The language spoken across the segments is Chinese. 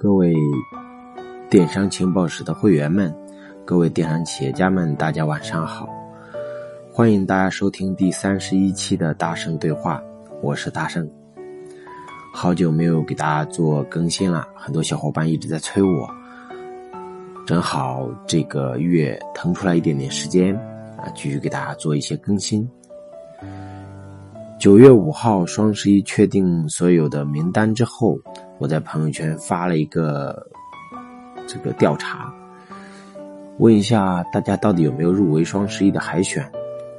各位电商情报室的会员们，各位电商企业家们，大家晚上好！欢迎大家收听第三十一期的大圣对话，我是大圣。好久没有给大家做更新了，很多小伙伴一直在催我，正好这个月腾出来一点点时间啊，继续给大家做一些更新。九月五号，双十一确定所有的名单之后。我在朋友圈发了一个这个调查，问一下大家到底有没有入围双十一的海选，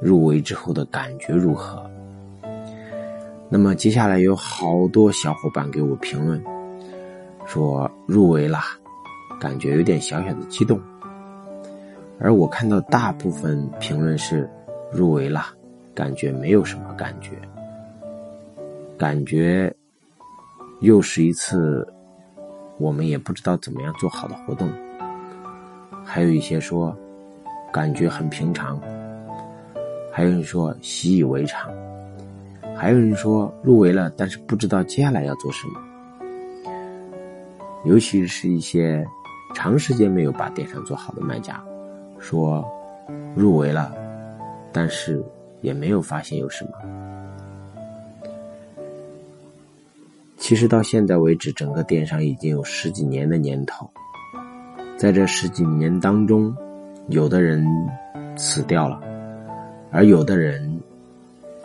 入围之后的感觉如何？那么接下来有好多小伙伴给我评论，说入围了，感觉有点小小的激动。而我看到大部分评论是入围了，感觉没有什么感觉，感觉。又是一次，我们也不知道怎么样做好的活动。还有一些说，感觉很平常；还有人说习以为常；还有人说入围了，但是不知道接下来要做什么。尤其是一些长时间没有把电商做好的卖家，说入围了，但是也没有发现有什么。其实到现在为止，整个电商已经有十几年的年头。在这十几年当中，有的人死掉了，而有的人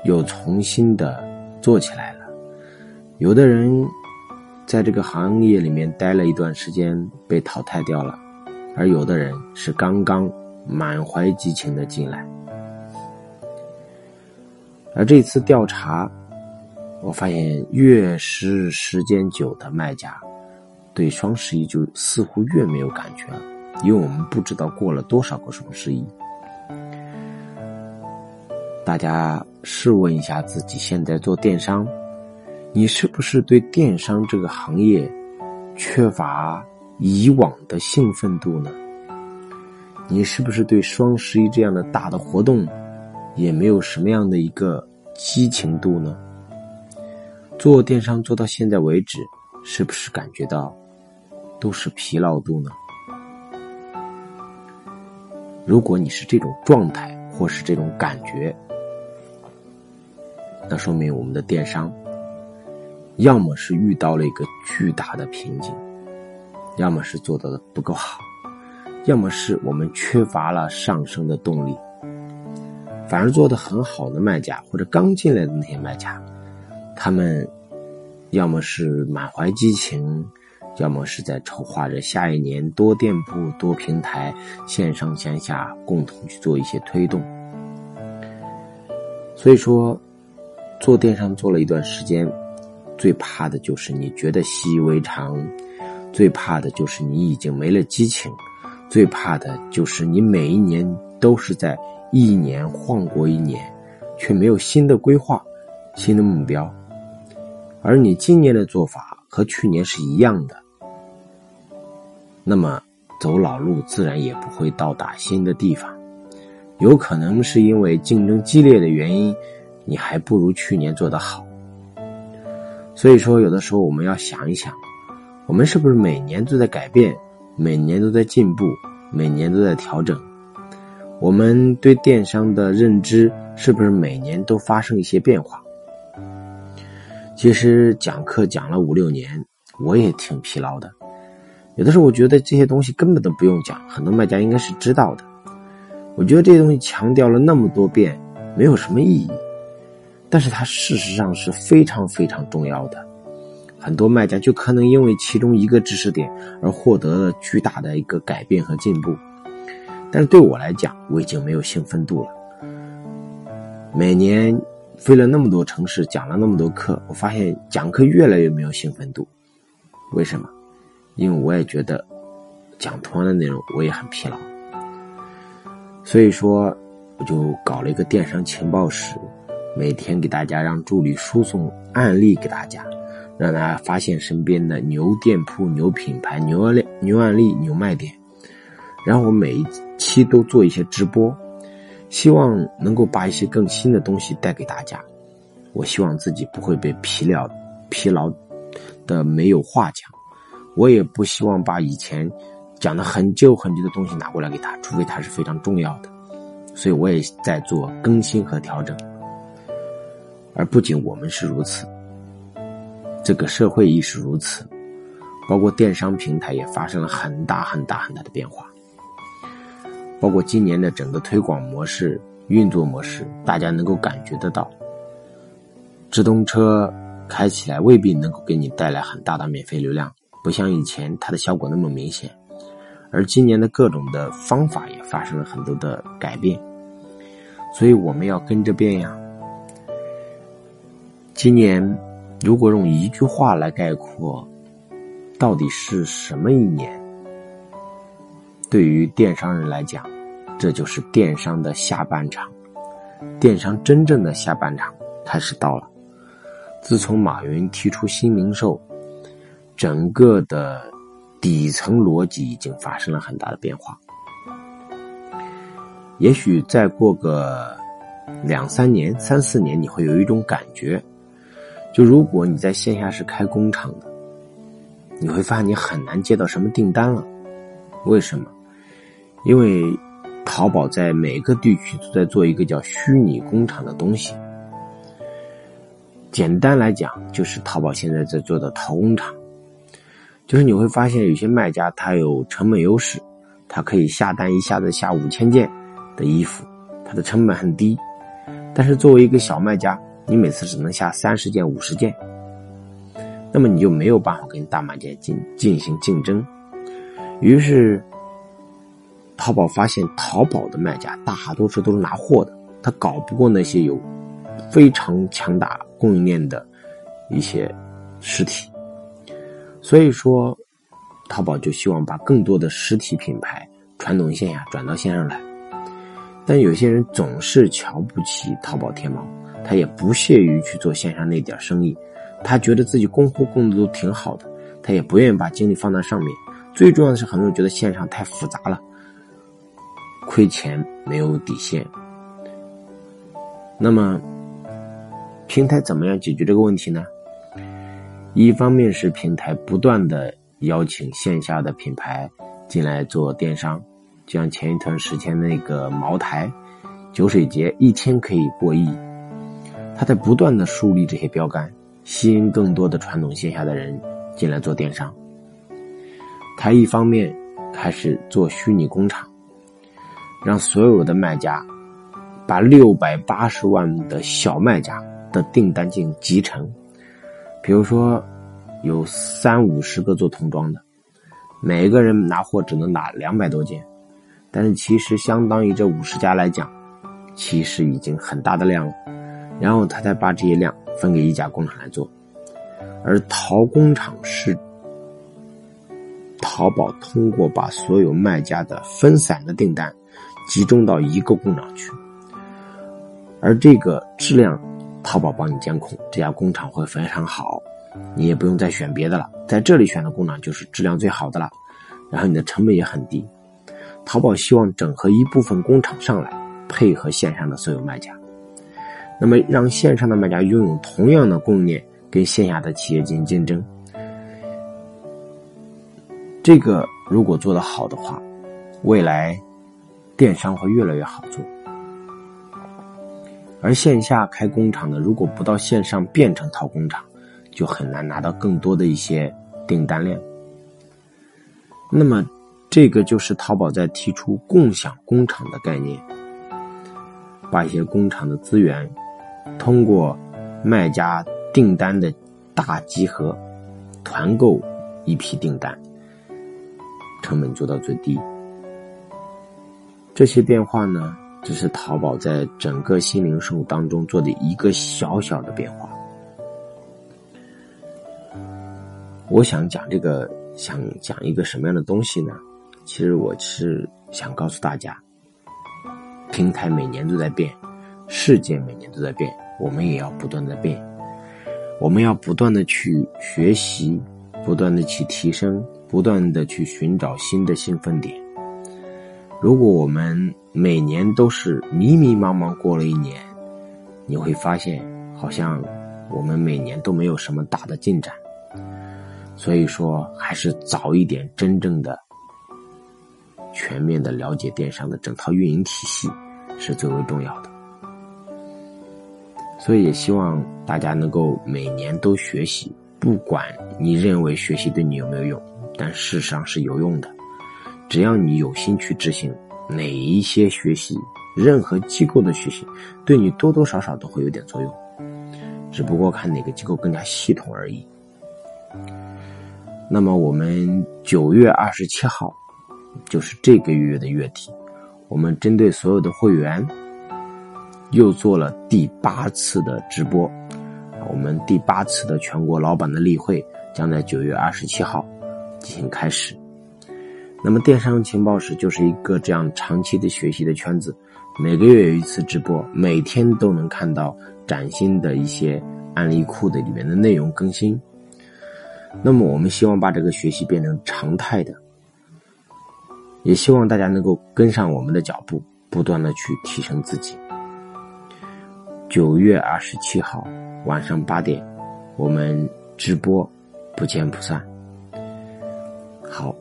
又重新的做起来了。有的人在这个行业里面待了一段时间，被淘汰掉了，而有的人是刚刚满怀激情的进来。而这次调查。我发现，越是时间久的卖家，对双十一就似乎越没有感觉了，因为我们不知道过了多少个双十一。大家试问一下自己，现在做电商，你是不是对电商这个行业缺乏以往的兴奋度呢？你是不是对双十一这样的大的活动，也没有什么样的一个激情度呢？做电商做到现在为止，是不是感觉到都是疲劳度呢？如果你是这种状态或是这种感觉，那说明我们的电商要么是遇到了一个巨大的瓶颈，要么是做的不够好，要么是我们缺乏了上升的动力。反而做的很好的卖家或者刚进来的那些卖家。他们要么是满怀激情，要么是在筹划着下一年多店铺、多平台、线上线下共同去做一些推动。所以说，做电商做了一段时间，最怕的就是你觉得习以为常，最怕的就是你已经没了激情，最怕的就是你每一年都是在一年晃过一年，却没有新的规划、新的目标。而你今年的做法和去年是一样的，那么走老路自然也不会到达新的地方。有可能是因为竞争激烈的原因，你还不如去年做得好。所以说，有的时候我们要想一想，我们是不是每年都在改变，每年都在进步，每年都在调整？我们对电商的认知是不是每年都发生一些变化？其实讲课讲了五六年，我也挺疲劳的。有的时候我觉得这些东西根本都不用讲，很多卖家应该是知道的。我觉得这些东西强调了那么多遍，没有什么意义。但是它事实上是非常非常重要的。很多卖家就可能因为其中一个知识点而获得了巨大的一个改变和进步。但是对我来讲，我已经没有兴奋度了。每年。飞了那么多城市，讲了那么多课，我发现讲课越来越没有兴奋度。为什么？因为我也觉得讲同样的内容，我也很疲劳。所以说，我就搞了一个电商情报室，每天给大家让助理输送案例给大家，让大家发现身边的牛店铺、牛品牌、牛案例、牛案例、牛卖点。然后我每一期都做一些直播。希望能够把一些更新的东西带给大家。我希望自己不会被疲劳、疲劳的没有话讲，我也不希望把以前讲的很旧很旧的东西拿过来给他，除非他是非常重要的。所以我也在做更新和调整。而不仅我们是如此，这个社会亦是如此，包括电商平台也发生了很大很大很大的变化。包括今年的整个推广模式、运作模式，大家能够感觉得到，直通车开起来未必能够给你带来很大的免费流量，不像以前它的效果那么明显。而今年的各种的方法也发生了很多的改变，所以我们要跟着变呀。今年，如果用一句话来概括，到底是什么一年？对于电商人来讲，这就是电商的下半场，电商真正的下半场开始到了。自从马云提出新零售，整个的底层逻辑已经发生了很大的变化。也许再过个两三年、三四年，你会有一种感觉。就如果你在线下是开工厂的，你会发现你很难接到什么订单了。为什么？因为淘宝在每个地区都在做一个叫虚拟工厂的东西。简单来讲，就是淘宝现在在做的淘工厂。就是你会发现有些卖家他有成本优势，他可以下单一下子下五千件的衣服，他的成本很低。但是作为一个小卖家，你每次只能下三十件、五十件，那么你就没有办法跟大卖家进进行竞争。于是，淘宝发现，淘宝的卖家大多数都是拿货的，他搞不过那些有非常强大供应链的一些实体。所以说，淘宝就希望把更多的实体品牌传统线下转到线上来。但有些人总是瞧不起淘宝、天猫。他也不屑于去做线上那点生意，他觉得自己供货供的都挺好的，他也不愿意把精力放在上面。最重要的是，很多人觉得线上太复杂了，亏钱没有底线。那么，平台怎么样解决这个问题呢？一方面是平台不断的邀请线下的品牌进来做电商，就像前一段时间那个茅台酒水节，一天可以过亿。他在不断的树立这些标杆，吸引更多的传统线下的人进来做电商。他一方面开始做虚拟工厂，让所有的卖家把六百八十万的小卖家的订单进行集成。比如说，有三五十个做童装的，每个人拿货只能拿两百多件，但是其实相当于这五十家来讲，其实已经很大的量了。然后他再把这些量分给一家工厂来做，而淘工厂是淘宝通过把所有卖家的分散的订单集中到一个工厂去，而这个质量淘宝帮你监控，这家工厂会非常好，你也不用再选别的了，在这里选的工厂就是质量最好的了，然后你的成本也很低。淘宝希望整合一部分工厂上来，配合线上的所有卖家。那么，让线上的卖家拥有同样的供应链，跟线下的企业进行竞争，这个如果做得好的话，未来电商会越来越好做。而线下开工厂的，如果不到线上变成淘工厂，就很难拿到更多的一些订单量。那么，这个就是淘宝在提出共享工厂的概念，把一些工厂的资源。通过卖家订单的大集合，团购一批订单，成本做到最低。这些变化呢，只是淘宝在整个新零售当中做的一个小小的变化。我想讲这个，想讲一个什么样的东西呢？其实我是想告诉大家，平台每年都在变。世界每年都在变，我们也要不断的变。我们要不断的去学习，不断的去提升，不断的去寻找新的兴奋点。如果我们每年都是迷迷茫茫过了一年，你会发现，好像我们每年都没有什么大的进展。所以说，还是早一点真正的、全面的了解电商的整套运营体系是最为重要的。所以也希望大家能够每年都学习，不管你认为学习对你有没有用，但事实上是有用的。只要你有心去执行，哪一些学习，任何机构的学习，对你多多少少都会有点作用，只不过看哪个机构更加系统而已。那么我们九月二十七号，就是这个月的月底，我们针对所有的会员，又做了第八次的直播。我们第八次的全国老板的例会将在九月二十七号进行开始。那么电商情报室就是一个这样长期的学习的圈子，每个月有一次直播，每天都能看到崭新的一些案例库的里面的内容更新。那么我们希望把这个学习变成常态的，也希望大家能够跟上我们的脚步，不断的去提升自己。九月二十七号晚上八点，我们直播，不见不散。好，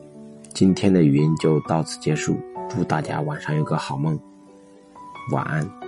今天的语音就到此结束，祝大家晚上有个好梦，晚安。